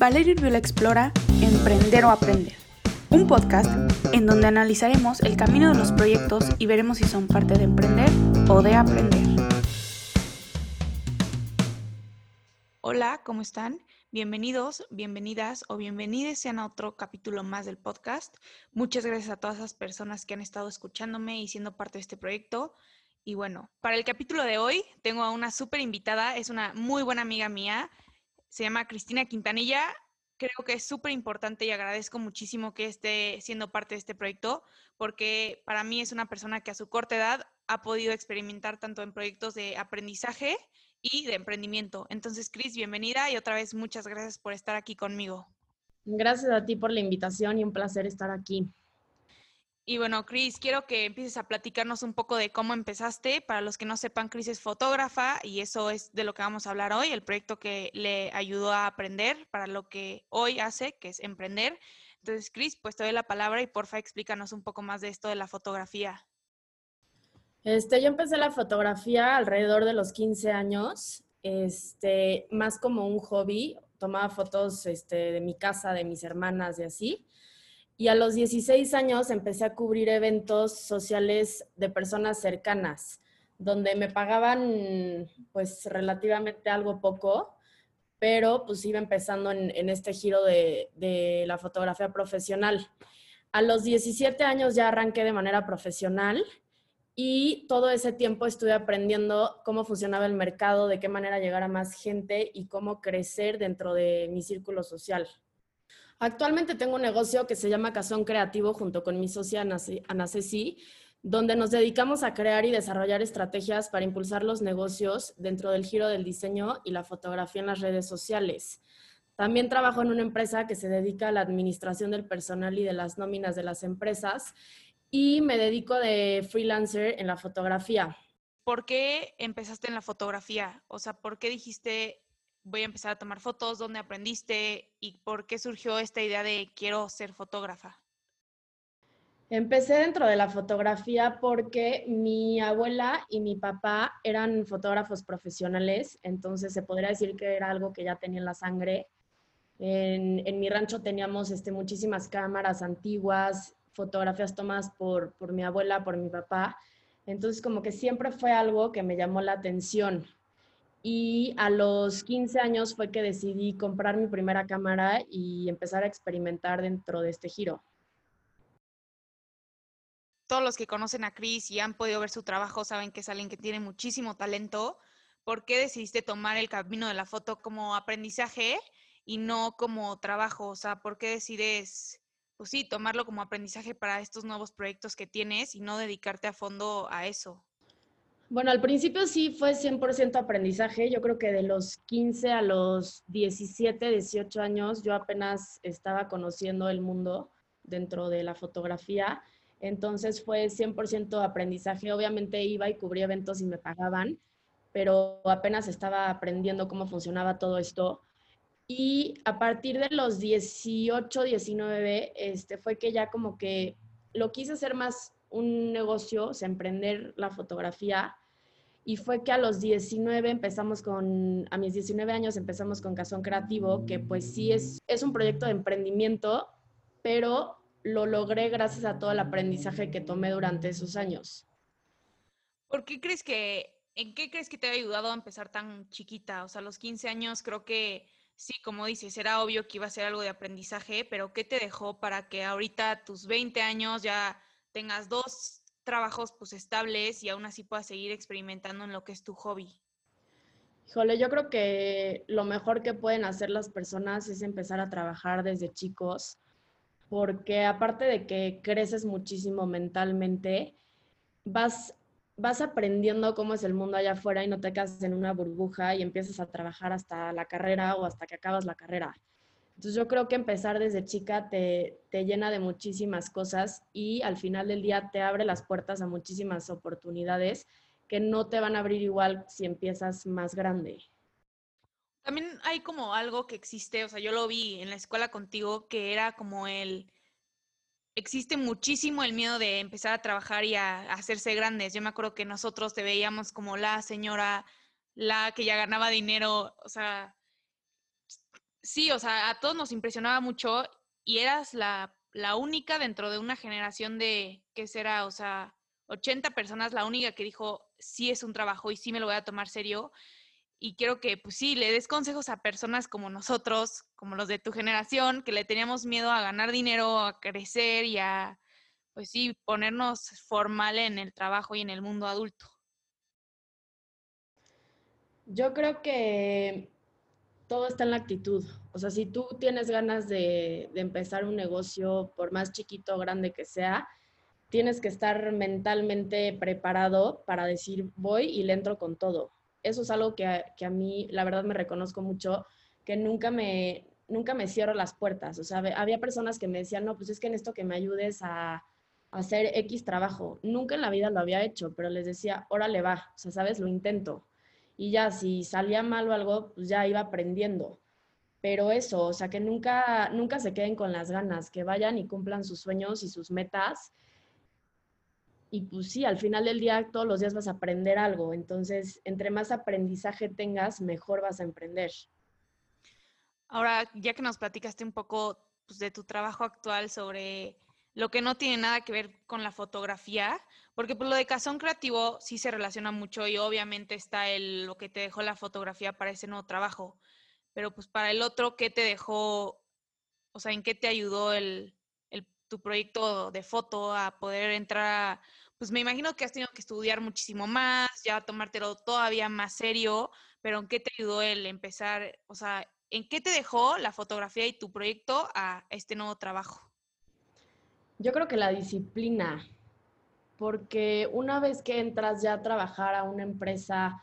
Valeria Urbiola explora Emprender o Aprender, un podcast en donde analizaremos el camino de los proyectos y veremos si son parte de emprender o de aprender. Hola, ¿cómo están? Bienvenidos, bienvenidas o bienvenidos sean a otro capítulo más del podcast. Muchas gracias a todas las personas que han estado escuchándome y siendo parte de este proyecto. Y bueno, para el capítulo de hoy tengo a una súper invitada, es una muy buena amiga mía, se llama Cristina Quintanilla. Creo que es súper importante y agradezco muchísimo que esté siendo parte de este proyecto, porque para mí es una persona que a su corta edad ha podido experimentar tanto en proyectos de aprendizaje y de emprendimiento. Entonces, Cris, bienvenida y otra vez muchas gracias por estar aquí conmigo. Gracias a ti por la invitación y un placer estar aquí. Y bueno, Cris, quiero que empieces a platicarnos un poco de cómo empezaste. Para los que no sepan, Cris es fotógrafa y eso es de lo que vamos a hablar hoy, el proyecto que le ayudó a aprender para lo que hoy hace, que es emprender. Entonces, Cris, pues te doy la palabra y porfa explícanos un poco más de esto de la fotografía. Este, yo empecé la fotografía alrededor de los 15 años, este, más como un hobby. Tomaba fotos este, de mi casa, de mis hermanas y así. Y a los 16 años empecé a cubrir eventos sociales de personas cercanas, donde me pagaban pues relativamente algo poco, pero pues iba empezando en, este giro de, de la fotografía profesional. A los 17 años ya arranqué de manera profesional y todo ese tiempo estuve aprendiendo cómo funcionaba el mercado, de qué manera llegar a más gente y cómo crecer dentro de mi círculo social. Actualmente tengo un negocio que se llama Cazón Creativo junto con mi socia Ana Ceci, donde nos dedicamos a crear y desarrollar estrategias para impulsar los negocios dentro del giro del diseño y la fotografía en las redes sociales. También trabajo en una empresa que se dedica a la administración del personal y de las nóminas de las empresas y me dedico de freelancer en la fotografía. ¿Por qué empezaste en la fotografía? O sea, ¿por qué dijiste voy a empezar a tomar fotos, dónde aprendiste y por qué surgió esta idea de quiero ser fotógrafa? Empecé dentro de la fotografía porque mi abuela y mi papá eran fotógrafos profesionales, entonces se podría decir que era algo que ya tenía en la sangre. En, mi rancho teníamos este, muchísimas cámaras antiguas, fotografías tomadas por, por mi abuela, por mi papá. Entonces como que siempre fue algo que me llamó la atención y a los 15 años fue que decidí comprar mi primera cámara y empezar a experimentar dentro de este giro. Todos los que conocen a Chris y han podido ver su trabajo saben que es alguien que tiene muchísimo talento. ¿Por qué decidiste tomar el camino de la foto como aprendizaje y no como trabajo? O sea, ¿por qué decides, pues sí, tomarlo como aprendizaje para estos nuevos proyectos que tienes y no dedicarte a fondo a eso? Bueno, al principio sí fue 100% aprendizaje. Yo creo que de los 15 a los 17, 18 años yo apenas estaba conociendo el mundo dentro de la fotografía. Entonces fue 100% aprendizaje. Obviamente iba y cubría eventos y me pagaban, pero apenas estaba aprendiendo cómo funcionaba todo esto. Y a partir de los 18, 19, este, fue que ya como que lo quise hacer más un negocio, o sea, emprender la fotografía y fue que a los 19 empezamos con, a mis 19 años empezamos con Cazón Creativo, que pues sí es, es un proyecto de emprendimiento, pero lo logré gracias a todo el aprendizaje que tomé durante esos años. ¿Por qué crees que, en qué crees que te ha ayudado a empezar tan chiquita? O sea, a los 15 años creo que sí, como dices, era obvio que iba a ser algo de aprendizaje, pero ¿qué te dejó para que ahorita tus 20 años ya tengas dos trabajos pues estables y aún así puedas seguir experimentando en lo que es tu hobby? Híjole, yo creo que lo mejor que pueden hacer las personas es empezar a trabajar desde chicos, porque aparte de que creces muchísimo mentalmente, vas, vas aprendiendo cómo es el mundo allá afuera y no te quedas en una burbuja y empiezas a trabajar hasta la carrera o hasta que acabas la carrera. Entonces yo creo que empezar desde chica te, llena de muchísimas cosas y al final del día te abre las puertas a muchísimas oportunidades que no te van a abrir igual si empiezas más grande. También hay como algo que existe, o sea, yo lo vi en la escuela contigo, que era como el, existe muchísimo el miedo de empezar a trabajar y a, hacerse grandes. Yo me acuerdo que nosotros te veíamos como la señora, la que ya ganaba dinero, o sea, Sí, o sea, a todos nos impresionaba mucho y eras la, la única dentro de una generación de, ¿qué será? O sea, 80 personas, la única que dijo, sí es un trabajo y sí me lo voy a tomar serio. Y quiero que, pues sí, le des consejos a personas como nosotros, como los de tu generación, que le teníamos miedo a ganar dinero, a crecer y a, pues sí, ponernos formal en el trabajo y en el mundo adulto. Yo creo que todo está en la actitud. O sea, si tú tienes ganas de, empezar un negocio, por más chiquito o grande que sea, tienes que estar mentalmente preparado para decir voy y le entro con todo. Eso es algo que a, mí, la verdad, me reconozco mucho, que nunca me, nunca me cierro las puertas. O sea, había personas que me decían, no, pues es que en esto que me ayudes a, a hacer X trabajo. Nunca en la vida lo había hecho, pero les decía, órale va, o sea, sabes, lo intento y ya si salía mal o algo, pues ya iba aprendiendo. Pero eso, o sea, que nunca, nunca se queden con las ganas, que vayan y cumplan sus sueños y sus metas. Y pues sí, al final del día todos los días vas a aprender algo. Entonces, entre más aprendizaje tengas, mejor vas a emprender. Ahora, ya que nos platicaste un poco pues, de tu trabajo actual sobre lo que no tiene nada que ver con la fotografía, porque por pues, lo de Cazón Creativo sí se relaciona mucho y obviamente está el, lo que te dejó la fotografía para ese nuevo trabajo, pero pues para el otro, ¿qué te dejó, o sea, en qué te ayudó el, tu proyecto de foto a poder entrar a, pues me imagino que has tenido que estudiar muchísimo más, ya tomártelo todavía más serio, pero ¿en qué te ayudó el empezar, o sea, en qué te dejó la fotografía y tu proyecto a este nuevo trabajo? Yo creo que la disciplina, porque una vez que entras ya a trabajar a una empresa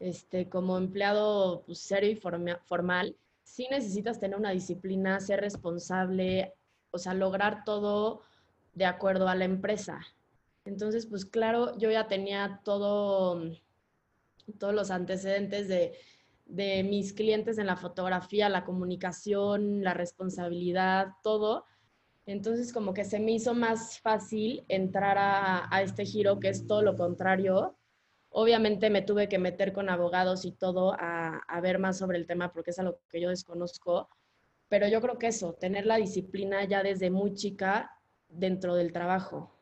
este, como empleado pues, serio y formal, sí necesitas tener una disciplina, ser responsable, o sea, lograr todo de acuerdo a la empresa. Entonces, pues claro, yo ya tenía todo, todos los antecedentes de, de mis clientes en la fotografía, la comunicación, la responsabilidad, todo. Entonces como que se me hizo más fácil entrar a, este giro que es todo lo contrario. Obviamente me tuve que meter con abogados y todo a, a ver más sobre el tema porque es algo que yo desconozco. Pero yo creo que eso, tener la disciplina ya desde muy chica dentro del trabajo.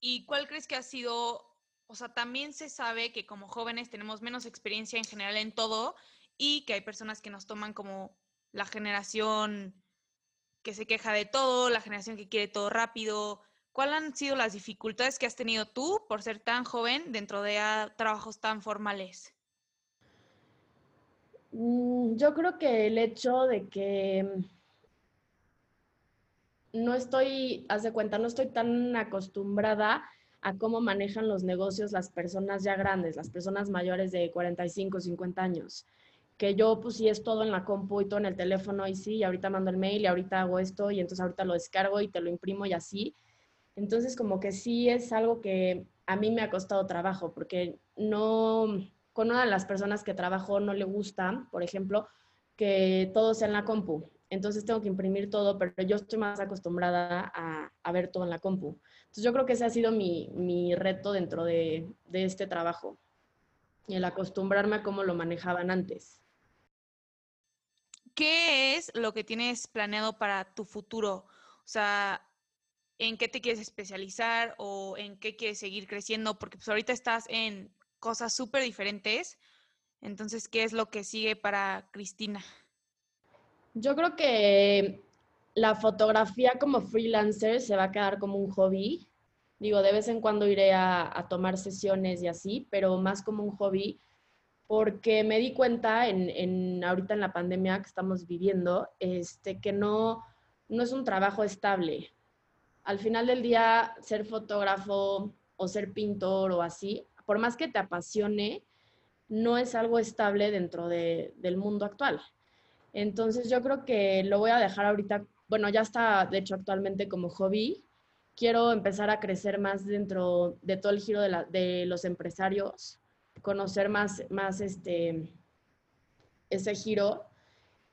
¿Y cuál crees que ha sido, o sea, también se sabe que como jóvenes tenemos menos experiencia en general en todo y que hay personas que nos toman como la generación que se queja de todo, la generación que quiere todo rápido. ¿Cuáles han sido las dificultades que has tenido tú por ser tan joven dentro de trabajos tan formales? Mm, yo creo que el hecho de que no estoy, haz de cuenta, no estoy tan acostumbrada a cómo manejan los negocios las personas ya grandes, las personas mayores de 45, 50 años que yo pues sí es todo en la compu y todo en el teléfono y sí, y ahorita mando el mail y ahorita hago esto y entonces ahorita lo descargo y te lo imprimo y así. Entonces como que sí es algo que a mí me ha costado trabajo porque no, con una de las personas que trabajo no le gusta, por ejemplo, que todo sea en la compu. Entonces tengo que imprimir todo, pero yo estoy más acostumbrada a, a ver todo en la compu. Entonces yo creo que ese ha sido mi, mi reto dentro de, de este trabajo, y el acostumbrarme a cómo lo manejaban antes. ¿Qué es lo que tienes planeado para tu futuro? O sea, ¿en qué te quieres especializar o en qué quieres seguir creciendo? Porque pues ahorita estás en cosas súper diferentes. Entonces, ¿qué es lo que sigue para Cristina? Yo creo que la fotografía como freelancer se va a quedar como un hobby. Digo, de vez en cuando iré a, a tomar sesiones y así, pero más como un hobby porque me di cuenta en, ahorita en la pandemia que estamos viviendo, este, que no, no es un trabajo estable. Al final del día, ser fotógrafo o ser pintor o así, por más que te apasione, no es algo estable dentro del mundo actual. Entonces yo creo que lo voy a dejar ahorita, bueno, ya está de hecho actualmente como hobby. Quiero empezar a crecer más dentro de todo el giro de, de los empresarios conocer más, más este, ese giro.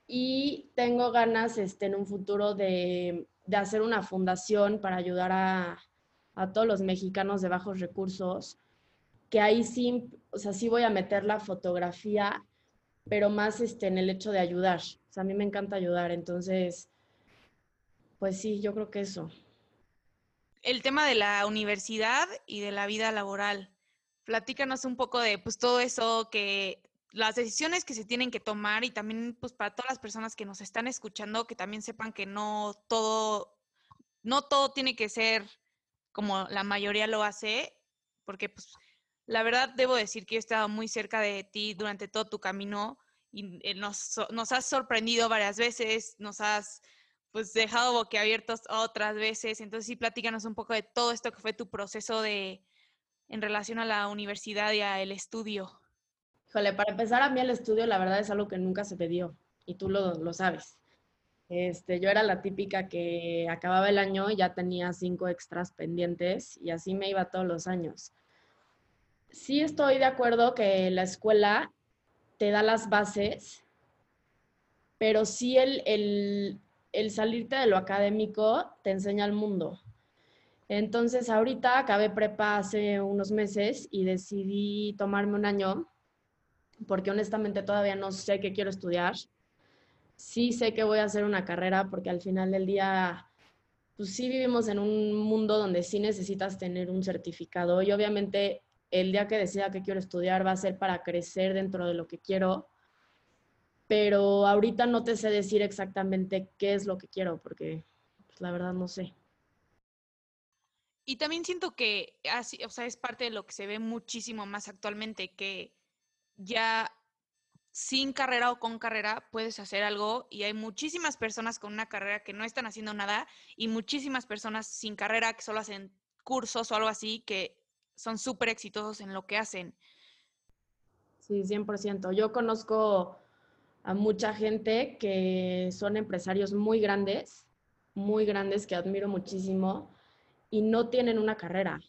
Y tengo ganas este, en un futuro de, de hacer una fundación para ayudar a, a, todos los mexicanos de bajos recursos, que ahí sí, o sea, sí voy a meter la fotografía, pero más este, en el hecho de ayudar. O sea, a mí me encanta ayudar, entonces, pues sí, yo creo que eso. El tema de la universidad y de la vida laboral. Platícanos un poco de pues todo eso que las decisiones que se tienen que tomar y también pues para todas las personas que nos están escuchando que también sepan que no todo no todo tiene que ser como la mayoría lo hace, porque pues la verdad debo decir que yo he estado muy cerca de ti durante todo tu camino y eh, nos, nos has sorprendido varias veces, nos has pues dejado boquiabiertos otras veces, entonces sí platícanos un poco de todo esto que fue tu proceso de en relación a la universidad y al estudio. Híjole, para empezar a mí el estudio la verdad es algo que nunca se te dio y tú lo, lo sabes. Este, yo era la típica que acababa el año y ya tenía cinco extras pendientes y así me iba todos los años. Sí estoy de acuerdo que la escuela te da las bases, pero sí el, el, el salirte de lo académico te enseña el mundo. Entonces ahorita acabé prepa hace unos meses y decidí tomarme un año porque honestamente todavía no sé qué quiero estudiar sí sé que voy a hacer una carrera porque al final del día, pues sí vivimos en un mundo donde sí necesitas tener un certificado y obviamente el día que decida que quiero estudiar va a ser para crecer dentro de lo que quiero, pero ahorita no te sé decir exactamente qué es lo que quiero porque pues, la verdad no sé. Y también siento que así, o sea, es parte de lo que se ve muchísimo más actualmente, que ya sin carrera o con carrera puedes hacer algo y hay muchísimas personas con una carrera que no están haciendo nada y muchísimas personas sin carrera que solo hacen cursos o algo así que son súper exitosos en lo que hacen. Sí, 100%. Yo conozco a mucha gente que son empresarios muy grandes, muy grandes que admiro muchísimo y no tienen una carrera.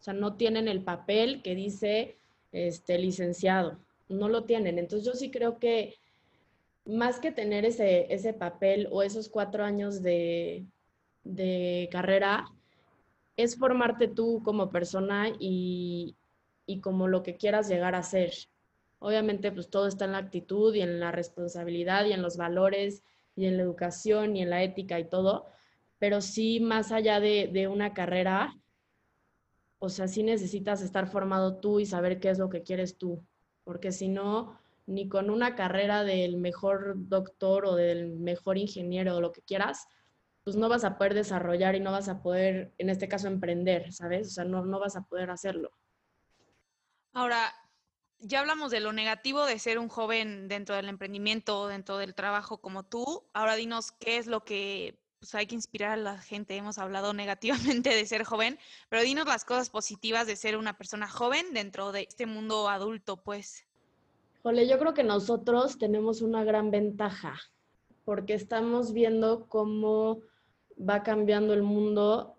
O sea, no tienen el papel que dice este licenciado no lo tienen. Entonces yo sí creo que más que tener ese, ese papel o esos cuatro años de, de carrera, es formarte tú como persona y, y, como lo que quieras llegar a ser. Obviamente, pues todo está en la actitud y en la responsabilidad y en los valores y en la educación y en la ética y todo, pero sí más allá de, de una carrera, o sea, sí necesitas estar formado tú y saber qué es lo que quieres tú porque si no, ni con una carrera del mejor doctor o del mejor ingeniero o lo que quieras, pues no vas a poder desarrollar y no vas a poder, en este caso, emprender, ¿sabes? O sea, no, no vas a poder hacerlo. Ahora, ya hablamos de lo negativo de ser un joven dentro del emprendimiento, dentro del trabajo como tú. Ahora dinos qué es lo que pues, hay que inspirar a la gente. Hemos hablado negativamente de ser joven, pero dinos las cosas positivas de ser una persona joven dentro de este mundo adulto, pues. Jole, yo creo que nosotros tenemos una gran ventaja porque estamos viendo cómo va cambiando el mundo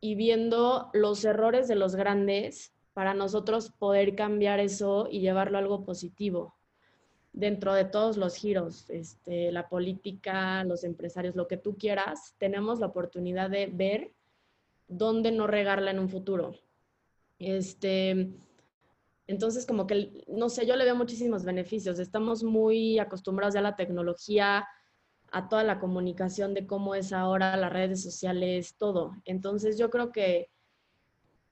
y viendo los errores de los grandes para nosotros poder cambiar eso y llevarlo a algo positivo dentro de todos los giros, este, la política, los empresarios, lo que tú quieras, tenemos la oportunidad de ver dónde no regarla en un futuro. Este, entonces, como que, no sé, yo le veo muchísimos beneficios. Estamos muy acostumbrados ya a la tecnología, a toda la comunicación de cómo es ahora las redes sociales, todo. Entonces, yo creo que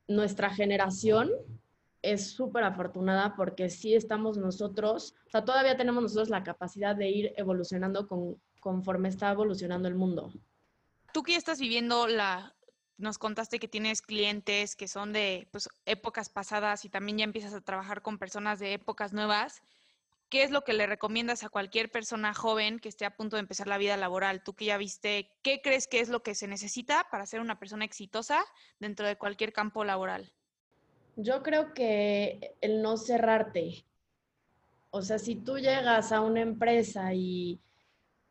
nuestra generación es súper afortunada porque sí estamos nosotros, o sea, todavía tenemos nosotros la capacidad de ir evolucionando con, conforme está evolucionando el mundo. Tú que estás viviendo la, nos contaste que tienes clientes que son de pues, épocas pasadas y también ya empiezas a trabajar con personas de épocas nuevas. ¿Qué es lo que le recomiendas a cualquier persona joven que esté a punto de empezar la vida laboral? Tú que ya viste, ¿qué crees que es lo que se necesita para ser una persona exitosa dentro de cualquier campo laboral? Yo creo que el no cerrarte. O sea, si tú llegas a una empresa y,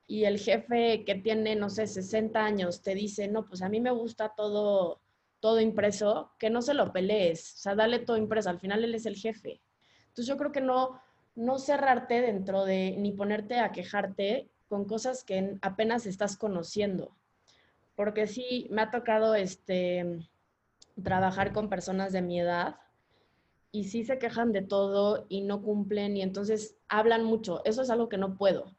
el jefe que tiene, no sé, 60 años te dice, no, pues a mí me gusta todo, todo impreso, que no se lo pelees. O sea, dale todo impreso. Al final él es el jefe. Entonces yo creo que no, no cerrarte dentro de, ni ponerte a quejarte con cosas que apenas estás conociendo. Porque sí, me ha tocado este trabajar con personas de mi edad y sí se quejan de todo y no cumplen y entonces hablan mucho. Eso es algo que no puedo.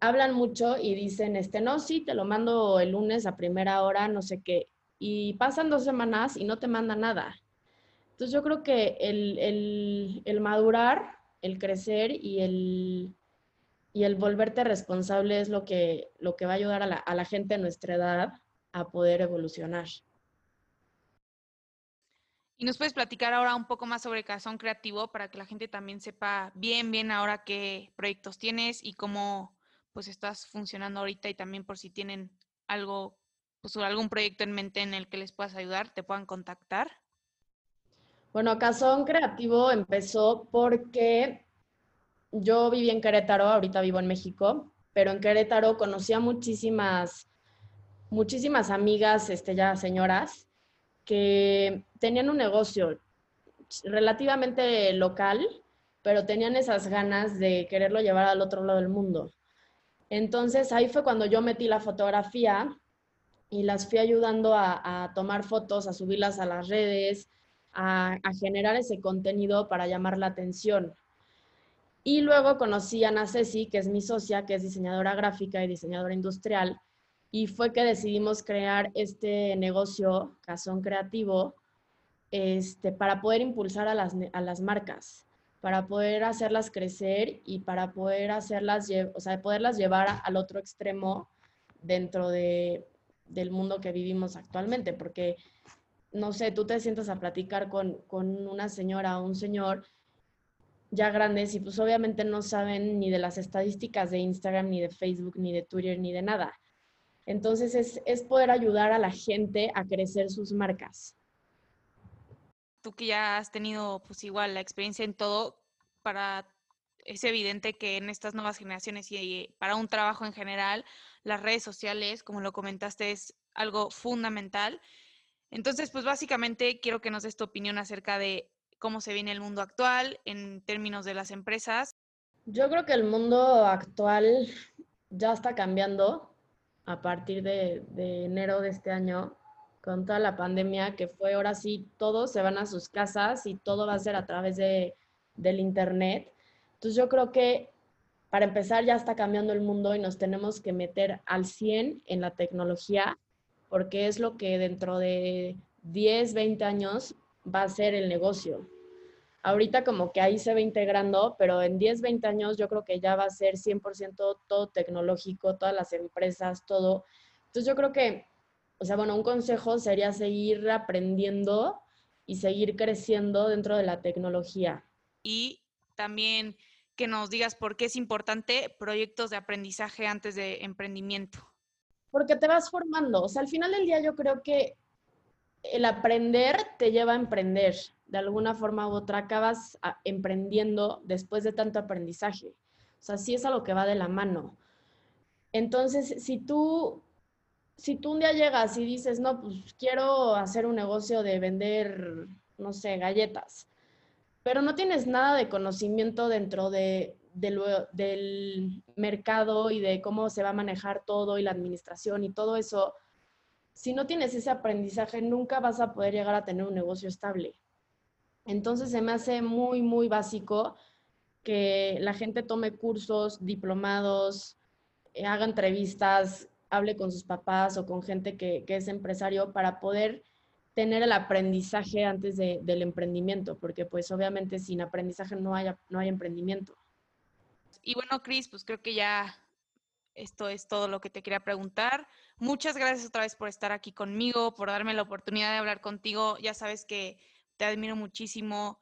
Hablan mucho y dicen, este, no, sí, te lo mando el lunes a primera hora, no sé qué. Y pasan dos semanas y no te manda nada. Entonces yo creo que el, el madurar, el crecer y el, y el volverte responsable es lo que, lo que va a ayudar a la, a la gente de nuestra edad a poder evolucionar. Nos puedes platicar ahora un poco más sobre Cazón Creativo para que la gente también sepa bien, bien ahora qué proyectos tienes y cómo pues estás funcionando ahorita y también por si tienen algo, pues algún proyecto en mente en el que les puedas ayudar, te puedan contactar. Bueno, Cazón Creativo empezó porque yo viví en Querétaro, ahorita vivo en México, pero en Querétaro conocí a muchísimas, muchísimas amigas, este, ya señoras, que tenían un negocio relativamente local, pero tenían esas ganas de quererlo llevar al otro lado del mundo. Entonces ahí fue cuando yo metí la fotografía y las fui ayudando a, tomar fotos, a subirlas a las redes, a, a generar ese contenido para llamar la atención. Y luego conocí a Ana Ceci, que es mi socia, que es diseñadora gráfica y diseñadora industrial, y fue que decidimos crear este negocio, Casón Creativo, este, para poder impulsar a las, a las marcas, para poder hacerlas crecer y para poder hacerlas, o sea, poderlas llevar al otro extremo dentro de, del mundo que vivimos actualmente, porque, no sé, tú te sientas a platicar con, con una señora o un señor ya grandes y pues obviamente no saben ni de las estadísticas de Instagram, ni de Facebook, ni de Twitter, ni de nada. Entonces es, es poder ayudar a la gente a crecer sus marcas. Tú que ya has tenido pues igual la experiencia en todo, para es evidente que en estas nuevas generaciones y para un trabajo en general, las redes sociales, como lo comentaste, es algo fundamental. Entonces, pues básicamente quiero que nos des tu opinión acerca de cómo se viene el mundo actual en términos de las empresas? Yo creo que el mundo actual ya está cambiando a partir de, enero de este año con toda la pandemia que fue ahora sí todos se van a sus casas y todo va a ser a través de, del internet. Entonces yo creo que para empezar ya está cambiando el mundo y nos tenemos que meter al 100 en la tecnología porque es lo que dentro de 10, 20 años va a ser el negocio ahorita como que ahí se va integrando, pero en 10, 20 años yo creo que ya va a ser 100% todo tecnológico, todas las empresas, todo. Entonces yo creo que, o sea, bueno, un consejo sería seguir aprendiendo y seguir creciendo dentro de la tecnología. Y también que nos digas por qué es importante proyectos de aprendizaje antes de emprendimiento. Porque te vas formando, o sea, al final del día yo creo que el aprender te lleva a emprender de alguna forma u otra acabas ah, emprendiendo después de tanto aprendizaje. O sea, sí es algo que va de la mano. Entonces, si tú, si tú un día llegas y dices, no, pues quiero hacer un negocio de vender, no sé, galletas, pero no tienes nada de conocimiento dentro de, del mercado y de cómo se va a manejar todo y la administración y todo eso, si no tienes ese aprendizaje, nunca vas a poder llegar a tener un negocio estable. Entonces se me hace muy, muy básico que la gente tome cursos, diplomados, eh, haga entrevistas, hable con sus papás o con gente que, es empresario para poder tener el aprendizaje antes del emprendimiento, porque pues obviamente sin aprendizaje no hay, no hay emprendimiento. Y bueno, Cris, pues creo que ya esto es todo lo que te quería preguntar. Muchas gracias otra vez por estar aquí conmigo, por darme la oportunidad de hablar contigo. Ya sabes que te admiro muchísimo.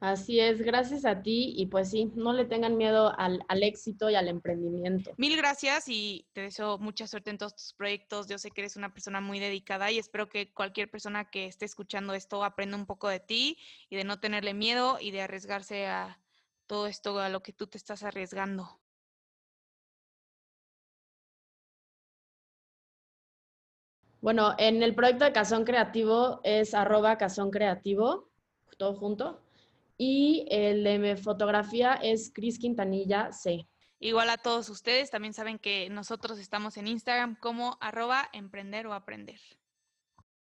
Así es, gracias a ti y pues sí, no le tengan miedo al, éxito y al emprendimiento. Mil gracias y te deseo mucha suerte en todos tus proyectos. Yo sé que eres una persona muy dedicada y espero que cualquier persona que esté escuchando esto aprenda un poco de ti y de no tenerle miedo y de arriesgarse a todo esto a lo que tú te estás arriesgando. Bueno, en el proyecto de Cazón Creativo es arroba Cazón Creativo, todo junto. Y el de fotografía es Cris Quintanilla C. Igual a todos ustedes, también saben que nosotros estamos en Instagram como arroba emprender o aprender.